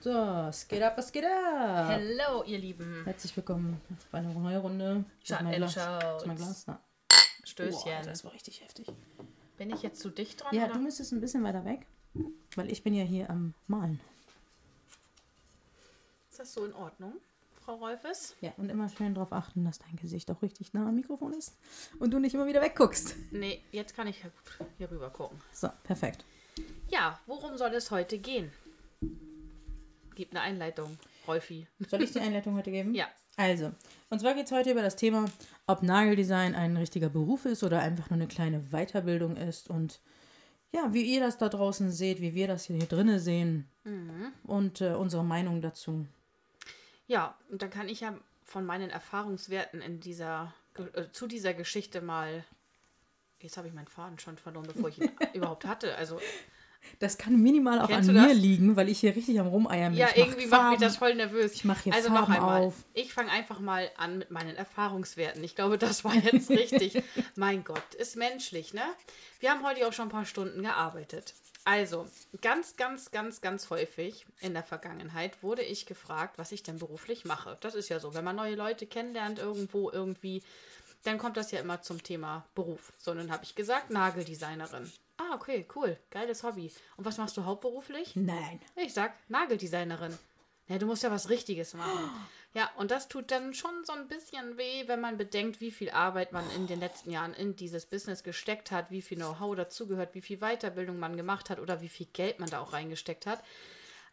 So, es geht ab, was geht ab? Hello, ihr Lieben. Herzlich willkommen bei einer neuen Runde. Schaut, mein Glas. ist mein Glas. Na. Stößchen. Boah, das war richtig heftig. Bin ich jetzt zu dicht dran? Ja, oder? du müsstest ein bisschen weiter weg, weil ich bin ja hier am Malen. Ist das so in Ordnung, Frau Rolfes? Ja, und immer schön darauf achten, dass dein Gesicht auch richtig nah am Mikrofon ist und du nicht immer wieder wegguckst. Nee, jetzt kann ich ja gut hier rüber gucken. So, perfekt. Ja, worum soll es heute gehen? Gib eine Einleitung, Rolfi. Soll ich die Einleitung heute geben? Ja. Also, und zwar geht es heute über das Thema, ob Nageldesign ein richtiger Beruf ist oder einfach nur eine kleine Weiterbildung ist und ja, wie ihr das da draußen seht, wie wir das hier, hier drinnen sehen und äh, unsere Meinung dazu. Ja, und dann kann ich ja von meinen Erfahrungswerten in dieser, äh, zu dieser Geschichte mal. Jetzt habe ich meinen Faden schon verloren, bevor ich ihn überhaupt hatte. Also, Das kann minimal auch Kennst an mir das? liegen, weil ich hier richtig am Rumeiern bin. ja, irgendwie macht mich das voll nervös. Ich mach hier also Farben noch einmal. auf. Ich fange einfach mal an mit meinen Erfahrungswerten. Ich glaube, das war jetzt richtig. mein Gott, ist menschlich, ne? Wir haben heute auch schon ein paar Stunden gearbeitet. Also, ganz, ganz, ganz, ganz häufig in der Vergangenheit wurde ich gefragt, was ich denn beruflich mache. Das ist ja so, wenn man neue Leute kennenlernt irgendwo irgendwie, dann kommt das ja immer zum Thema Beruf. So, dann habe ich gesagt, Nageldesignerin. Ah, okay, cool, geiles Hobby. Und was machst du hauptberuflich? Nein. Ich sag Nageldesignerin. Ja, du musst ja was Richtiges machen. Ja, und das tut dann schon so ein bisschen weh, wenn man bedenkt, wie viel Arbeit man in den letzten Jahren in dieses Business gesteckt hat, wie viel Know-how dazugehört, wie viel Weiterbildung man gemacht hat oder wie viel Geld man da auch reingesteckt hat.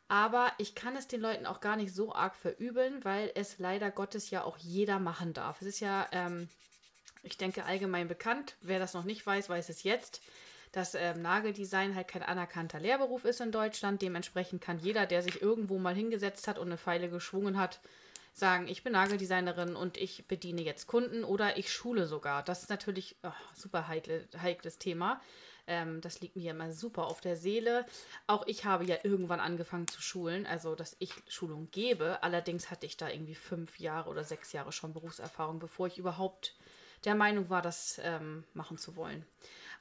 Aber ich kann es den Leuten auch gar nicht so arg verübeln, weil es leider Gottes ja auch jeder machen darf. Es ist ja, ähm, ich denke, allgemein bekannt. Wer das noch nicht weiß, weiß es jetzt dass ähm, Nageldesign halt kein anerkannter Lehrberuf ist in Deutschland. Dementsprechend kann jeder, der sich irgendwo mal hingesetzt hat und eine Pfeile geschwungen hat, sagen, ich bin Nageldesignerin und ich bediene jetzt Kunden oder ich schule sogar. Das ist natürlich oh, super heikle, heikles Thema. Ähm, das liegt mir immer super auf der Seele. Auch ich habe ja irgendwann angefangen zu schulen, also dass ich Schulung gebe. Allerdings hatte ich da irgendwie fünf Jahre oder sechs Jahre schon Berufserfahrung, bevor ich überhaupt der Meinung war, das ähm, machen zu wollen.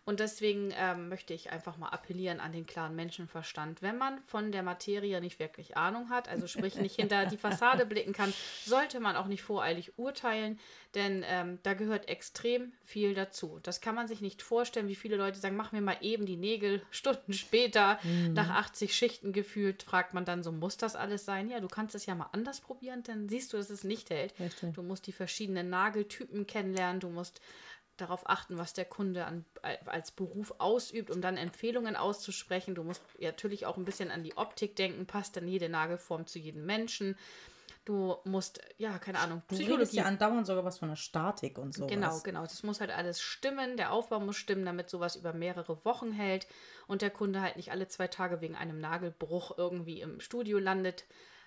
Und deswegen ähm, möchte ich einfach mal appellieren an den klaren Menschenverstand. Wenn man von der Materie nicht wirklich Ahnung hat, also sprich nicht hinter die Fassade blicken kann, sollte man auch nicht voreilig urteilen, denn ähm, da gehört extrem viel dazu. Das kann man sich nicht vorstellen, wie viele Leute sagen, mach mir mal eben die Nägel. Stunden später, nach 80 Schichten gefühlt, fragt man dann so, muss das alles sein? Ja, du kannst es ja mal anders probieren, dann siehst du, dass es nicht hält. Richtig. Du musst die verschiedenen Nageltypen kennenlernen, du musst darauf achten, was der Kunde an, als Beruf ausübt, um dann Empfehlungen auszusprechen. Du musst natürlich auch ein bisschen an die Optik denken, passt dann jede Nagelform zu jedem Menschen. Du musst, ja, keine Ahnung, Du redest Psychologie. ja andauernd sogar was von der Statik und so. Genau, genau. Das muss halt alles stimmen. Der Aufbau muss stimmen, damit sowas über mehrere Wochen hält und der Kunde halt nicht alle zwei Tage wegen einem Nagelbruch irgendwie im Studio landet.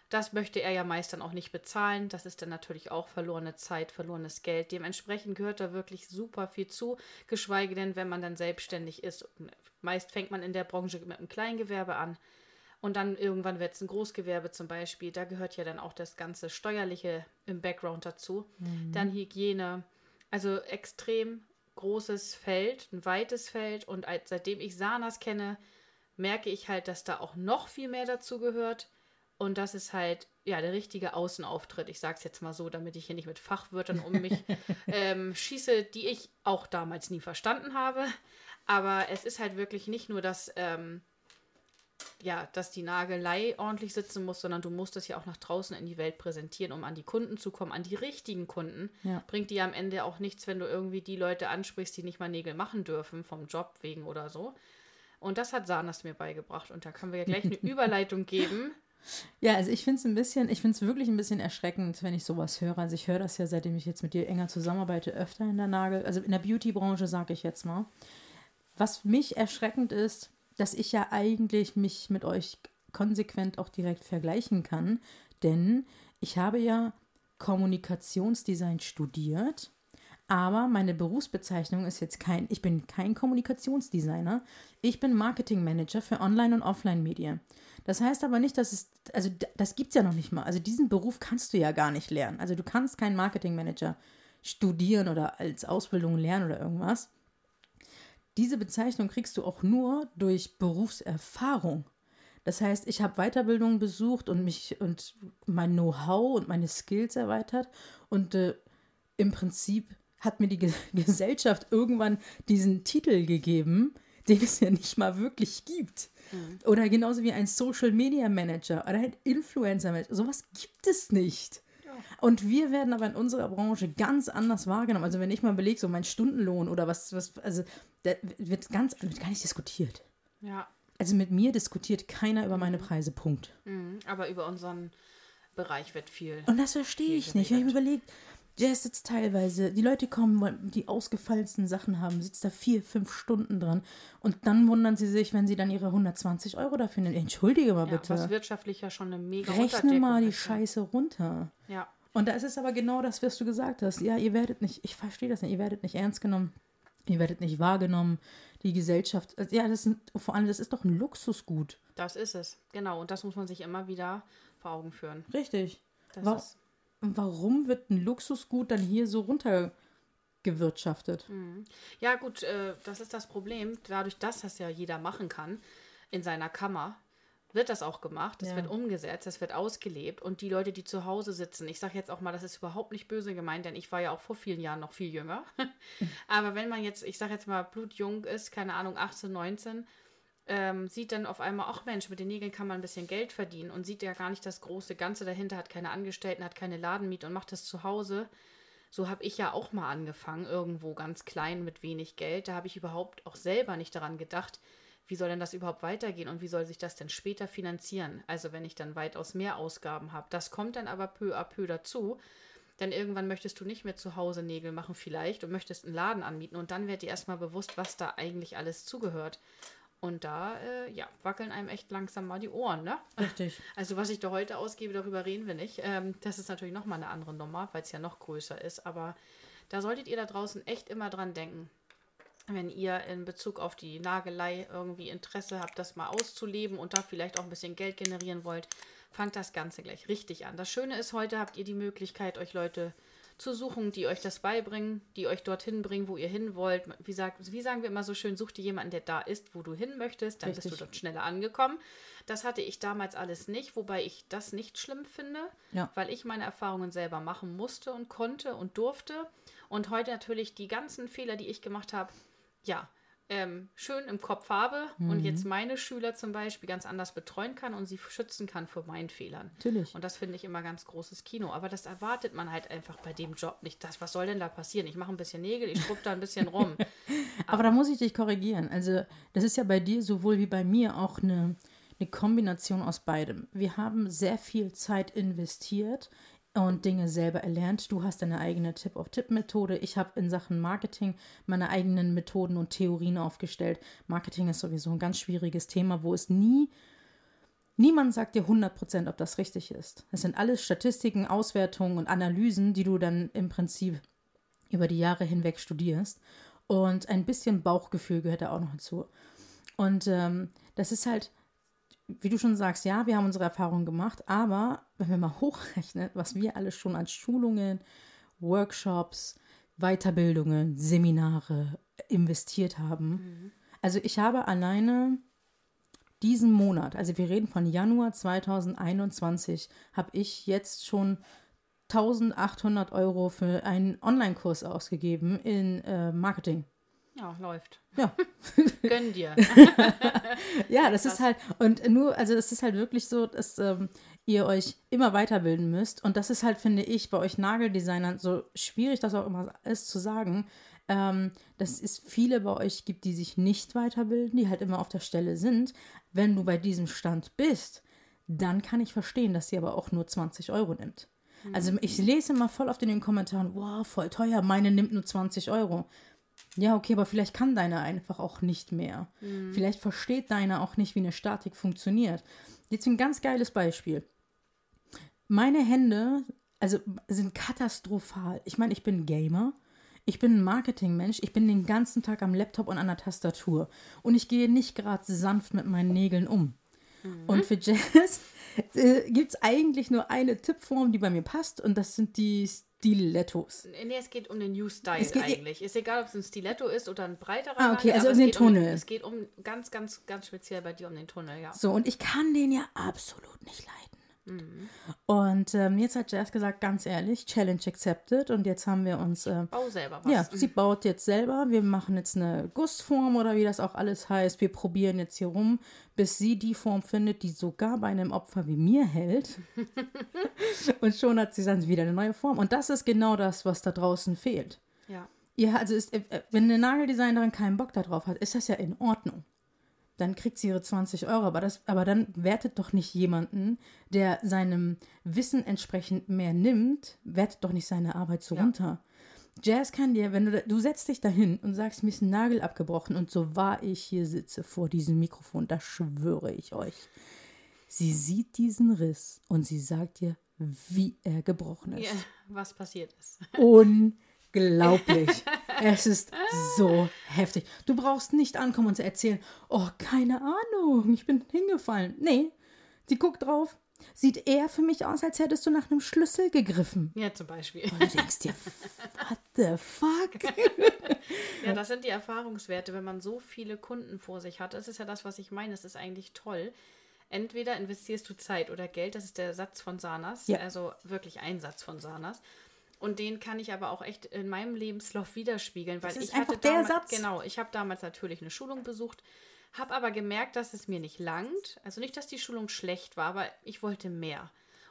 Das möchte er ja meist dann auch nicht bezahlen. Das ist dann natürlich auch verlorene Zeit, verlorenes Geld. Dementsprechend gehört da wirklich super viel zu, geschweige denn, wenn man dann selbstständig ist. Meist fängt man in der Branche mit einem Kleingewerbe an. Und dann irgendwann wird es ein Großgewerbe zum Beispiel. Da gehört ja dann auch das ganze Steuerliche im Background dazu. Dann Hygiene. Also extrem großes Feld, ein weites Feld. Und als, seitdem ich Sanas kenne, merke ich halt, dass da auch noch viel mehr dazu gehört. Und das ist halt, ja, der richtige Außenauftritt. Ich sage es jetzt mal so, damit ich hier nicht mit Fachwörtern um mich ähm, schieße, die ich auch damals nie verstanden habe. Aber es ist halt wirklich nicht nur das, ähm, ja, dass die Nagelei ordentlich sitzen muss, sondern du musst es ja auch nach draußen in die Welt präsentieren, um an die Kunden zu kommen, an die richtigen Kunden. Ja. Bringt dir am Ende auch nichts, wenn du irgendwie die Leute ansprichst, die nicht mal Nägel machen dürfen, vom Job wegen oder so. Und das hat Sanas mir beigebracht. Und da können wir ja gleich eine Überleitung geben. Ja, also ich finde es ein bisschen, ich finde es wirklich ein bisschen erschreckend, wenn ich sowas höre. Also ich höre das ja, seitdem ich jetzt mit dir enger zusammenarbeite, öfter in der Nagel, also in der Beauty-Branche, sage ich jetzt mal. Was für mich erschreckend ist, dass ich ja eigentlich mich mit euch konsequent auch direkt vergleichen kann, denn ich habe ja Kommunikationsdesign studiert, aber meine Berufsbezeichnung ist jetzt kein, ich bin kein Kommunikationsdesigner, ich bin Marketingmanager für Online- und Offline-Medien. Das heißt aber nicht, dass es, also das gibt es ja noch nicht mal. Also diesen Beruf kannst du ja gar nicht lernen. Also du kannst keinen Marketingmanager studieren oder als Ausbildung lernen oder irgendwas. Diese Bezeichnung kriegst du auch nur durch Berufserfahrung. Das heißt, ich habe Weiterbildung besucht und mich und mein Know-how und meine Skills erweitert. Und äh, im Prinzip hat mir die Ge Gesellschaft irgendwann diesen Titel gegeben, den es ja nicht mal wirklich gibt. Mhm. Oder genauso wie ein Social Media Manager oder ein Influencer Manager. Sowas gibt es nicht. Und wir werden aber in unserer Branche ganz anders wahrgenommen. Also wenn ich mal überlege, so mein Stundenlohn oder was, was also da wird ganz, wird gar nicht diskutiert. Ja. Also mit mir diskutiert keiner über meine Preise, Punkt. Mhm, aber über unseren Bereich wird viel. Und das verstehe ich nicht. Wenn ich mir überlege, Jazz sitzt teilweise, die Leute kommen, die ausgefallensten Sachen haben, sitzt da vier, fünf Stunden dran und dann wundern sie sich, wenn sie dann ihre 120 Euro dafür nehmen. Entschuldige mal ja, bitte. Was wirtschaftlich ja schon eine mega Rechne mal die Scheiße runter. Ja. Und da ist es aber genau das, was du gesagt hast. Ja, ihr werdet nicht, ich verstehe das nicht, ihr werdet nicht ernst genommen, ihr werdet nicht wahrgenommen. Die Gesellschaft, ja, das sind, vor allem, das ist doch ein Luxusgut. Das ist es, genau. Und das muss man sich immer wieder vor Augen führen. Richtig. Das War, ist warum wird ein Luxusgut dann hier so runtergewirtschaftet? Mhm. Ja, gut, äh, das ist das Problem. Dadurch, dass das ja jeder machen kann in seiner Kammer, wird das auch gemacht, es ja. wird umgesetzt, es wird ausgelebt und die Leute, die zu Hause sitzen, ich sage jetzt auch mal, das ist überhaupt nicht böse gemeint, denn ich war ja auch vor vielen Jahren noch viel jünger. Aber wenn man jetzt, ich sage jetzt mal, blutjung ist, keine Ahnung, 18, 19, ähm, sieht dann auf einmal, ach Mensch, mit den Nägeln kann man ein bisschen Geld verdienen und sieht ja gar nicht das große Ganze dahinter, hat keine Angestellten, hat keine Ladenmiete und macht das zu Hause. So habe ich ja auch mal angefangen, irgendwo ganz klein mit wenig Geld. Da habe ich überhaupt auch selber nicht daran gedacht, wie soll denn das überhaupt weitergehen und wie soll sich das denn später finanzieren? Also wenn ich dann weitaus mehr Ausgaben habe. Das kommt dann aber peu à peu dazu. Denn irgendwann möchtest du nicht mehr zu Hause Nägel machen vielleicht und möchtest einen Laden anmieten und dann wird dir erstmal bewusst, was da eigentlich alles zugehört. Und da, äh, ja, wackeln einem echt langsam mal die Ohren, ne? Richtig. Also was ich da heute ausgebe, darüber reden wir nicht. Ähm, das ist natürlich nochmal eine andere Nummer, weil es ja noch größer ist. Aber da solltet ihr da draußen echt immer dran denken. Wenn ihr in Bezug auf die Nagelei irgendwie Interesse habt, das mal auszuleben und da vielleicht auch ein bisschen Geld generieren wollt, fangt das Ganze gleich richtig an. Das Schöne ist, heute habt ihr die Möglichkeit, euch Leute zu suchen, die euch das beibringen, die euch dorthin bringen, wo ihr hin wollt. Wie, sagt, wie sagen wir immer so schön, such dir jemanden, der da ist, wo du hin möchtest, dann Richtig. bist du dort schneller angekommen. Das hatte ich damals alles nicht, wobei ich das nicht schlimm finde, ja. weil ich meine Erfahrungen selber machen musste und konnte und durfte. Und heute natürlich die ganzen Fehler, die ich gemacht habe, ja, ähm, schön im Kopf habe mhm. und jetzt meine Schüler zum Beispiel ganz anders betreuen kann und sie schützen kann vor meinen Fehlern. Natürlich. Und das finde ich immer ganz großes Kino. Aber das erwartet man halt einfach bei dem Job nicht. Das, was soll denn da passieren? Ich mache ein bisschen Nägel, ich schrub da ein bisschen rum. Aber, Aber da muss ich dich korrigieren. Also, das ist ja bei dir sowohl wie bei mir auch eine, eine Kombination aus beidem. Wir haben sehr viel Zeit investiert und Dinge selber erlernt. Du hast deine eigene Tip-of-Tip-Methode. Ich habe in Sachen Marketing meine eigenen Methoden und Theorien aufgestellt. Marketing ist sowieso ein ganz schwieriges Thema, wo es nie, niemand sagt dir 100%, ob das richtig ist. Es sind alles Statistiken, Auswertungen und Analysen, die du dann im Prinzip über die Jahre hinweg studierst. Und ein bisschen Bauchgefühl gehört da auch noch dazu. Und ähm, das ist halt wie du schon sagst, ja, wir haben unsere Erfahrungen gemacht, aber wenn wir mal hochrechnen, was wir alles schon an Schulungen, Workshops, Weiterbildungen, Seminare investiert haben. Mhm. Also ich habe alleine diesen Monat, also wir reden von Januar 2021, habe ich jetzt schon 1800 Euro für einen Online-Kurs ausgegeben in äh, Marketing. Ja, läuft. Ja. Gönn dir. ja, das ist halt, und nur, also das ist halt wirklich so, dass ähm, ihr euch immer weiterbilden müsst. Und das ist halt, finde ich, bei euch Nageldesignern so schwierig, das auch immer ist zu sagen, ähm, dass es viele bei euch gibt, die sich nicht weiterbilden, die halt immer auf der Stelle sind. Wenn du bei diesem Stand bist, dann kann ich verstehen, dass sie aber auch nur 20 Euro nimmt. Also ich lese immer voll oft in den Kommentaren, wow, voll teuer, meine nimmt nur 20 Euro. Ja, okay, aber vielleicht kann deine einfach auch nicht mehr. Mhm. Vielleicht versteht deine auch nicht, wie eine Statik funktioniert. Jetzt ein ganz geiles Beispiel. Meine Hände, also sind katastrophal. Ich meine, ich bin Gamer. Ich bin ein Marketingmensch. Ich bin den ganzen Tag am Laptop und an der Tastatur. Und ich gehe nicht gerade sanft mit meinen Nägeln um. Mhm. Und für Jazz äh, gibt es eigentlich nur eine Tippform, die bei mir passt. Und das sind die Stilettos. Nee, es geht um den New Style Es geht- eigentlich. Ist egal, ob es ein Stiletto ist oder ein breiterer Ah, okay, Nagel, also um den Tunnel. es geht um ganz, ganz, ganz speziell bei dir um den Tunnel, ja. So, und ich kann den ja absolut nicht leiden. Mhm. Und ähm, jetzt hat Jazz gesagt, ganz ehrlich, Challenge accepted. Und jetzt haben wir uns, äh, Bau selber was. ja, sie baut jetzt selber. Wir machen jetzt eine Gussform oder wie das auch alles heißt. Wir probieren jetzt hier rum, bis sie die Form findet, die sogar bei einem Opfer wie mir hält. und schon hat sie dann wieder eine neue Form. Und das ist genau das, was da draußen fehlt. ja. Ja, also ist, äh, äh, wenn eine Nageldesignerin keinen Bock darauf hat, ist das ja in Ordnung. Dann kriegt sie ihre 20 Euro. Aber, das, aber dann wertet doch nicht jemanden, der seinem Wissen entsprechend mehr nimmt, wertet doch nicht seine Arbeit so Ja. runter. Jazz kann dir, wenn du, du setzt dich dahin und sagst, mir ist ein Nagel abgebrochen und so wahr ich hier sitze vor diesem Mikrofon, da schwöre ich euch. Sie sieht diesen Riss und sie sagt dir, wie er gebrochen ist. ja. Was passiert ist. Unglaublich. es ist so heftig. Du brauchst nicht ankommen und zu erzählen, oh, keine Ahnung, ich bin hingefallen. Nee, sie guckt drauf. Sieht eher für mich aus, als hättest du nach einem Schlüssel gegriffen. Ja, zum Beispiel. Und du denkst dir, what the fuck? Ja, das sind die Erfahrungswerte, wenn man so viele Kunden vor sich hat. Das ist ja das, was ich meine. Das ist eigentlich toll. Entweder investierst du Zeit oder Geld, das ist der Satz von Sanas, Ja. also wirklich ein Satz von Sanas. Und den kann ich aber auch echt in meinem Lebenslauf widerspiegeln, weil Das ist ich einfach hatte der damals, Satz. genau, ich habe damals natürlich eine Schulung besucht, habe aber gemerkt, dass es mir nicht langt. Also nicht, dass die Schulung schlecht war, aber ich wollte mehr.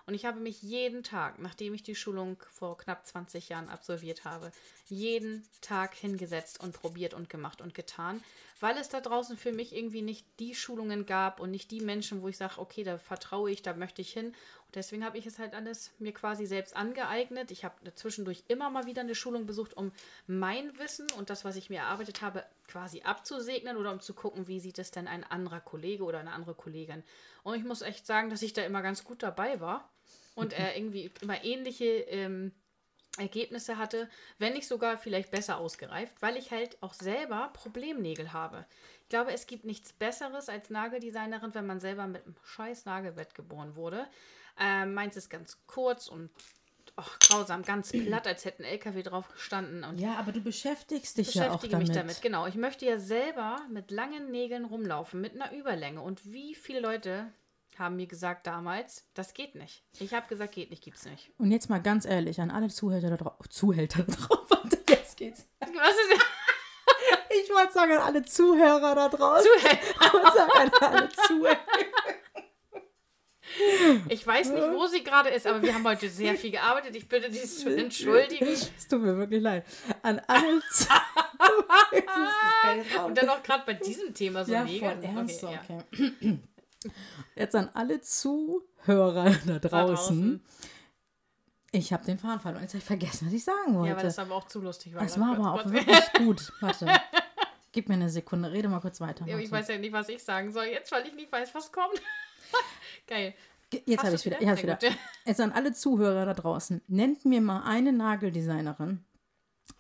Und ich habe mich jeden Tag, nachdem ich die Schulung vor knapp 20 Jahren absolviert habe, jeden Tag hingesetzt und probiert und gemacht und getan, weil es da draußen für mich irgendwie nicht die Schulungen gab und nicht die Menschen, wo ich sage, okay, da vertraue ich, da möchte ich hin. Deswegen habe ich es halt alles mir quasi selbst angeeignet. Ich habe zwischendurch immer mal wieder eine Schulung besucht, um mein Wissen und das, was ich mir erarbeitet habe, quasi abzusegnen oder um zu gucken, wie sieht es denn ein anderer Kollege oder eine andere Kollegin. Und ich muss echt sagen, dass ich da immer ganz gut dabei war und äh, irgendwie immer ähnliche ähm, Ergebnisse hatte, wenn nicht sogar vielleicht besser ausgereift, weil ich halt auch selber Problemnägel habe. Ich glaube, es gibt nichts Besseres als Nageldesignerin, wenn man selber mit einem scheiß Nagelbett geboren wurde. Ähm, meins ist ganz kurz und oh, grausam, ganz platt, als hätte ein LKW drauf gestanden. Und Ja, aber du beschäftigst dich ja auch beschäftige damit. mich damit. Genau. Ich möchte ja selber mit langen Nägeln rumlaufen, mit einer Überlänge. Und wie viele Leute haben mir gesagt damals, das geht nicht. Ich habe gesagt, geht nicht, gibt's nicht. Und jetzt mal ganz ehrlich, an alle Zuhälter da drauf. Zuhälter da drauf. Warte, jetzt geht's. Was ist Ich wollte sagen, an alle Zuhörer da draußen. Ich wollte sagen, an alle Zuhörer. Ich weiß nicht, wo sie gerade ist, aber wir haben heute sehr viel gearbeitet. Ich bitte dies zu entschuldigen. Es tut mir wirklich leid. An alle. Und dann auch gerade bei diesem Thema so ja, mega. voll ernst. Okay, ja. Okay. Jetzt an alle Zuhörer da draußen. Ich habe den Faden verloren. Jetzt habe ich vergessen, was ich sagen wollte. ja, weil das aber auch zu lustig war. das war aber auch wirklich gut. Warte. Gib mir eine Sekunde. Rede mal kurz weiter. Ja, ich weiß ja nicht, was ich sagen soll jetzt, weil ich nicht weiß, was kommt. Geil. Jetzt habe ich wieder. Sehr wieder. gut. Jetzt an alle Zuhörer da draußen. Nennt mir mal eine Nageldesignerin.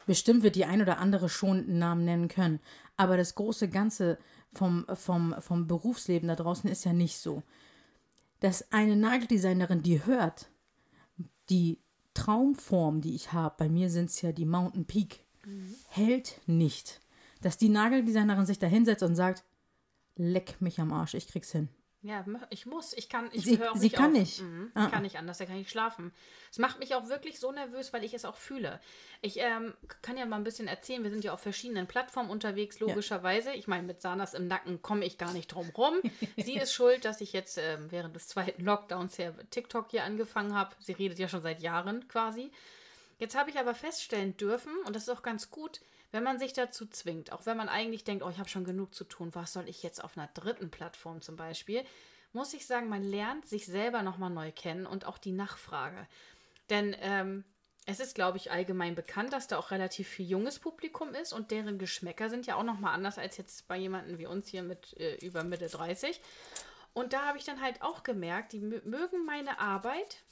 Bestimmt wird die ein oder andere schon einen Namen nennen können. Aber das große Ganze vom, vom, vom Berufsleben da draußen ist ja nicht so. Dass eine Nageldesignerin, die hört, die Traumform, die ich habe, bei mir sind es ja die Mountain Peak, hält nicht. Dass die Nageldesignerin sich da hinsetzt und sagt, leck mich am Arsch, ich krieg's hin. Ja, ich muss. Ich kann. Ich Sie- sie nicht kann auf. nicht. Mhm. Ah, Ich kann nicht anders, da kann ich schlafen. Es macht mich auch wirklich so nervös, weil ich es auch fühle. Ich ähm, kann ja mal ein bisschen erzählen. Wir sind ja auf verschiedenen Plattformen unterwegs, logischerweise. Ich meine, mit Sanas im Nacken komme ich gar nicht drum rum. Sie ist schuld, dass ich jetzt ähm, während des zweiten Lockdowns hier TikTok hier angefangen habe. Sie redet ja schon seit Jahren quasi. Jetzt habe ich aber feststellen dürfen, und das ist auch ganz gut, wenn man sich dazu zwingt, auch wenn man eigentlich denkt, oh, ich habe schon genug zu tun, was soll ich jetzt auf einer dritten Plattform zum Beispiel, muss ich sagen, man lernt sich selber nochmal neu kennen und auch die Nachfrage. Denn ähm, es ist, glaube ich, allgemein bekannt, dass da auch relativ viel junges Publikum ist und deren Geschmäcker sind ja auch nochmal anders als jetzt bei jemandem wie uns hier mit äh, über Mitte 30. Und da habe ich dann halt auch gemerkt, die mö- mögen meine Arbeit,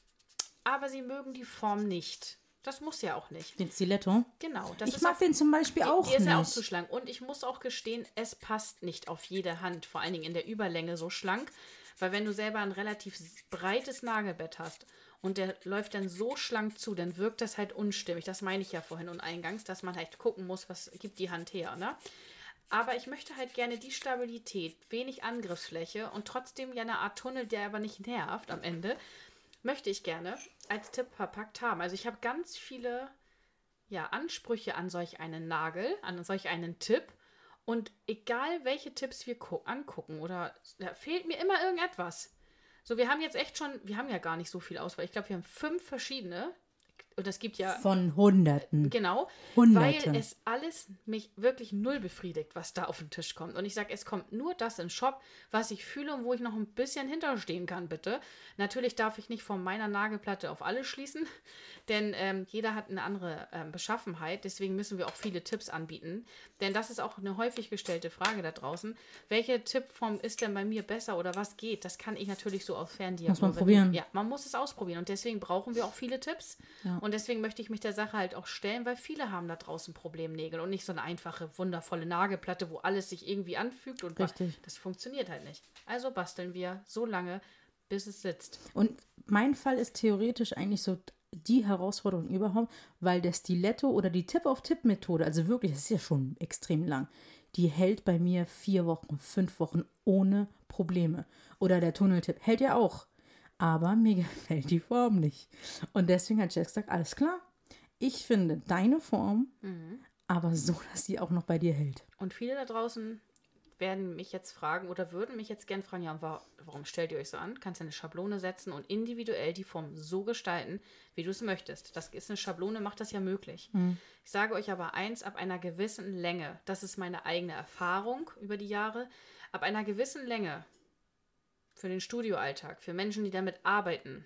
aber sie mögen die Form nicht. Das muss ja auch nicht. Den Stiletto. Genau. Das Ich mag auch, den zum Beispiel auch die ist nicht. ja auch zu schlank. Und ich muss auch gestehen, es passt nicht auf jede Hand, vor allen Dingen in der Überlänge so schlank, Weil wenn du selber ein relativ breites Nagelbett hast und der läuft dann so schlank zu, dann wirkt das halt unstimmig. Das meine ich ja vorhin und eingangs, dass man halt gucken muss, was gibt die Hand her, ne? Aber ich möchte halt gerne die Stabilität, wenig Angriffsfläche und trotzdem ja eine Art Tunnel, der aber nicht nervt am Ende, möchte ich gerne als Tipp verpackt haben. Also ich habe ganz viele ja, Ansprüche an solch einen Nagel, an solch einen Tipp. Und egal welche Tipps wir angucken oder da fehlt mir immer irgendetwas. So, wir haben jetzt echt schon, wir haben ja gar nicht so viel Auswahl. Ich glaube, wir haben fünf verschiedene, und es gibt ja. Von Hunderten. Genau. Hunderte. Weil es alles mich wirklich null befriedigt, was da auf den Tisch kommt. Und ich sage, es kommt nur das in den Shop, was ich fühle und wo ich noch ein bisschen hinterstehen kann, bitte. Natürlich darf ich nicht von meiner Nagelplatte auf alle schließen, denn ähm, jeder hat eine andere ähm, Beschaffenheit. Deswegen müssen wir auch viele Tipps anbieten. Denn das ist auch eine häufig gestellte Frage da draußen. Welche Tippform ist denn bei mir besser oder was geht? Das kann ich natürlich so aus Ferndiagnostik. Muss man probieren. Ja, man muss es ausprobieren. Und deswegen brauchen wir auch viele Tipps. Ja. Und deswegen möchte ich mich der Sache halt auch stellen, weil viele haben da draußen Problemnägel und nicht so eine einfache, wundervolle Nagelplatte, wo alles sich irgendwie anfügt und Richtig. das funktioniert halt nicht. Also basteln wir so lange, bis es sitzt. Und mein Fall ist theoretisch eigentlich so die Herausforderung überhaupt, weil der Stiletto oder die Tip-auf-Tip-Methode, also wirklich, das ist ja schon extrem lang, die hält bei mir vier Wochen, fünf Wochen ohne Probleme. Oder der Tunneltipp hält ja auch. Aber mir gefällt die Form nicht. Und deswegen hat Jess gesagt, alles klar, ich finde deine Form, Mhm. aber so, dass sie auch noch bei dir hält. Und viele da draußen werden mich jetzt fragen oder würden mich jetzt gern fragen, ja, wa- warum stellt ihr euch so an? Kannst du eine Schablone setzen und individuell die Form so gestalten, wie du es möchtest. Das ist eine Schablone, macht das ja möglich. Ich sage euch aber eins, ab einer gewissen Länge, das ist meine eigene Erfahrung über die Jahre, ab einer gewissen Länge für den Studioalltag, für Menschen, die damit arbeiten,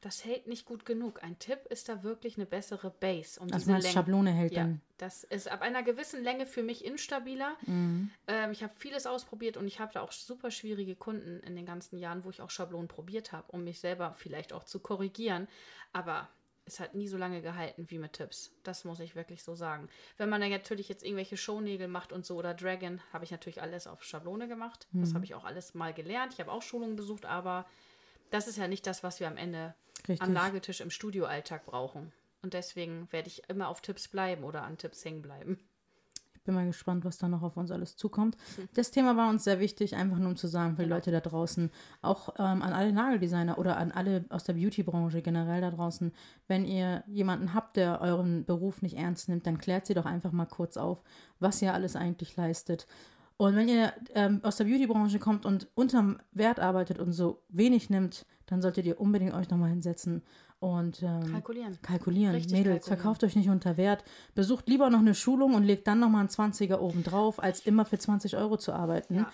das hält nicht gut genug. Ein Tipp ist da wirklich eine bessere Base. Um Also diese Länge- Schablone hält ja, dann. das ist ab einer gewissen Länge für mich instabiler. Mhm. Ähm, ich habe vieles ausprobiert und ich habe da auch super schwierige Kunden in den ganzen Jahren, wo ich auch Schablonen probiert habe, um mich selber vielleicht auch zu korrigieren. Aber es hat nie so lange gehalten wie mit Tipps. Das muss ich wirklich so sagen. Wenn man dann natürlich jetzt irgendwelche Shownägel macht und so oder Dragon, habe ich natürlich alles auf Schablone gemacht. Das Mhm. habe ich auch alles mal gelernt. Ich habe auch Schulungen besucht, aber das ist ja nicht das, was wir am Ende Richtig. am Nageltisch im Studioalltag brauchen. Und deswegen werde ich immer auf Tipps bleiben oder an Tipps hängen bleiben. Ich bin mal gespannt, was da noch auf uns alles zukommt. Hm. Das Thema war uns sehr wichtig, einfach nur um zu sagen, für die Genau. Leute da draußen, auch ähm, an alle Nageldesigner oder an alle aus der Beauty-Branche generell da draußen, wenn ihr jemanden habt, der euren Beruf nicht ernst nimmt, dann klärt sie doch einfach mal kurz auf, was ihr alles eigentlich leistet. Und wenn ihr ähm, aus der Beauty-Branche kommt und unterm Wert arbeitet und so wenig nimmt, dann solltet ihr unbedingt euch nochmal hinsetzen und ähm, Kalkulieren. kalkulieren. Richtig Mädels, kalkulieren. verkauft euch nicht unter Wert. Besucht lieber noch eine Schulung und legt dann nochmal einen 20er oben drauf, als immer für 20 Euro zu arbeiten. Ja.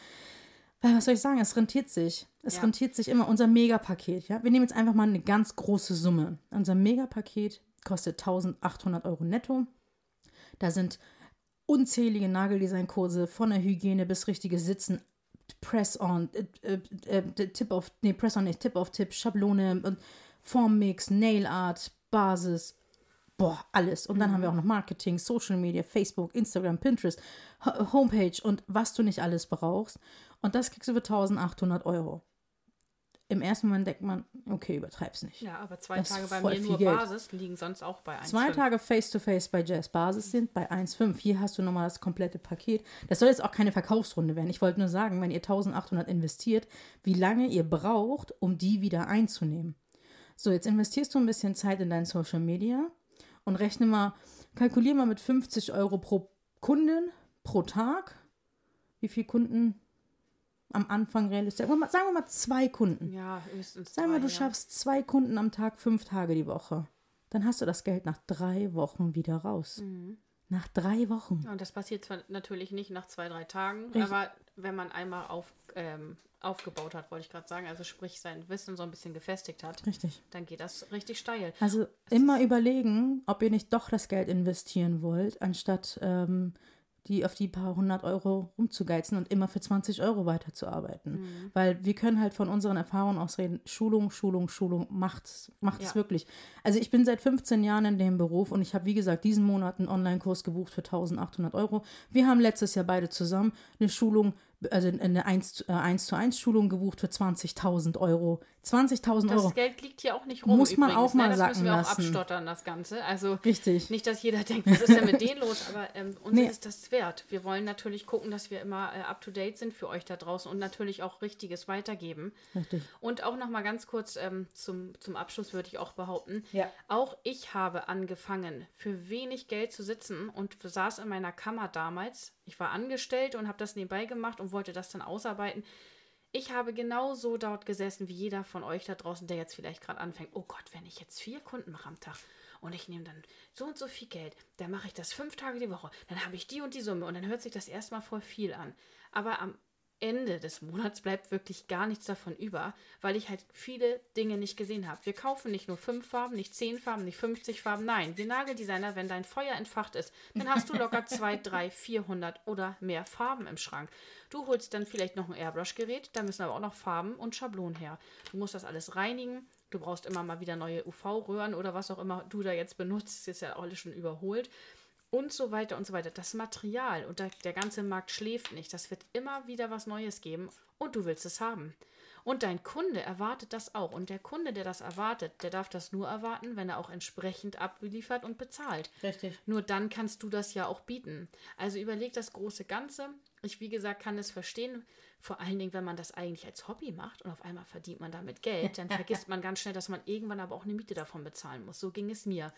Weil, was soll ich sagen, es rentiert sich. Es Ja. rentiert sich immer. Unser Megapaket, ja. Wir nehmen jetzt einfach mal eine ganz große Summe. Unser Megapaket kostet 1800 Euro netto. Da sind unzählige Nageldesign-Kurse von der Hygiene bis richtiges Sitzen, Press-on, äh, äh, äh, Tip auf, nee, Press-on nicht, Tip auf Tip, Schablone und Formmix, Nail-Art, Basis, boah, alles. Und dann haben wir auch noch Marketing, Social Media, Facebook, Instagram, Pinterest, Ho- Homepage und was du nicht alles brauchst. Und das kriegst du für 1800 Euro. Im ersten Moment denkt man, okay, übertreib's nicht. Ja, aber zwei Das Tage bei mir nur Geld. Basis liegen sonst auch bei 1,5. Zwei Tage Face-to-Face bei Jazz Basis sind bei 1,5. Hier hast du nochmal das komplette Paket. Das soll jetzt auch keine Verkaufsrunde werden. Ich wollte nur sagen, wenn ihr 1800 investiert, wie lange ihr braucht, um die wieder einzunehmen. So, jetzt investierst du ein bisschen Zeit in dein Social Media und rechne mal, kalkulier mal mit 50 Euro pro Kunden pro Tag. Wie viele Kunden am Anfang realistisch? Sagen wir mal, sagen wir mal zwei Kunden. Ja, höchstens Sagen wir, du ja. schaffst zwei Kunden am Tag, fünf Tage die Woche. Dann hast du das Geld nach drei Wochen wieder raus. Mhm. Nach drei Wochen. Und das passiert zwar natürlich nicht nach zwei, drei Tagen, Richtig. aber wenn man einmal auf, ähm, aufgebaut hat, wollte ich gerade sagen, also sprich sein Wissen so ein bisschen gefestigt hat, Richtig. dann geht das richtig steil. Also immer überlegen, ob ihr nicht doch das Geld investieren wollt, anstatt ähm, die auf die paar hundert Euro rumzugeizen und immer für 20 Euro weiterzuarbeiten. Mhm. Weil wir können halt von unseren Erfahrungen aus reden. Schulung, Schulung, Schulung macht, macht es Ja. wirklich. Also ich bin seit 15 Jahren in dem Beruf und ich habe, wie gesagt, diesen Monat einen Online-Kurs gebucht für 1800 Euro. Wir haben letztes Jahr beide zusammen eine Schulung also eine 1, äh, 1 zu 1 Schulung gebucht für 20.000 Euro. 20.000 Euro. Das Geld liegt hier auch nicht rum. Muss man übrigens, auch mal ne? Das müssen wir auch lassen. abstottern, das Ganze. Also Richtig. nicht, dass jeder denkt, was ist denn mit denen los? Aber ähm, uns Nee. ist das wert. Wir wollen natürlich gucken, dass wir immer äh, up-to-date sind für euch da draußen und natürlich auch Richtiges weitergeben. Richtig. Und auch noch mal ganz kurz ähm, zum, zum Abschluss würde ich auch behaupten, Ja. auch ich habe angefangen, für wenig Geld zu sitzen und saß in meiner Kammer damals. Ich war angestellt und habe das nebenbei gemacht und wollte das dann ausarbeiten. Ich habe genauso dort gesessen wie jeder von euch da draußen, der jetzt vielleicht gerade anfängt. Oh Gott, wenn ich jetzt vier Kunden mache am Tag und ich nehme dann so und so viel Geld, dann mache ich das fünf Tage die Woche, dann habe ich die und die Summe und dann hört sich das erstmal voll viel an. Aber am Ende des Monats bleibt wirklich gar nichts davon über, weil ich halt viele Dinge nicht gesehen habe. Wir kaufen nicht nur fünf Farben, nicht zehn Farben, nicht 50 Farben. Nein, wir Nageldesigner, wenn dein Feuer entfacht ist, dann hast du locker zwei, drei, 400 oder mehr Farben im Schrank. Du holst dann vielleicht noch ein Airbrush-Gerät, da müssen aber auch noch Farben und Schablonen her. Du musst das alles reinigen. Du brauchst immer mal wieder neue UV-Röhren oder was auch immer du da jetzt benutzt. Das ist ja alles schon überholt und so weiter und so weiter. Das Material und der, ganze Markt schläft nicht. Das wird immer wieder was Neues geben und du willst es haben. Und dein Kunde erwartet das auch. Und der Kunde, der das erwartet, der darf das nur erwarten, wenn er auch entsprechend abliefert und bezahlt. Richtig. Nur dann kannst du das ja auch bieten. Also überleg das große Ganze. Ich, wie gesagt, kann es verstehen. Vor allen Dingen, wenn man das eigentlich als Hobby macht und auf einmal verdient man damit Geld, dann vergisst man ganz schnell, dass man irgendwann aber auch eine Miete davon bezahlen muss. So ging es mir.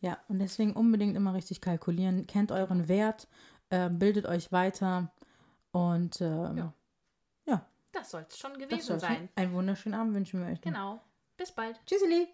Ja, und deswegen unbedingt immer richtig kalkulieren. Kennt euren Wert, äh, bildet euch weiter und ähm, Ja. ja, Das soll es schon gewesen sein. Einen wunderschönen Abend wünschen wir euch. noch. Genau. Bis bald. Tschüsseli.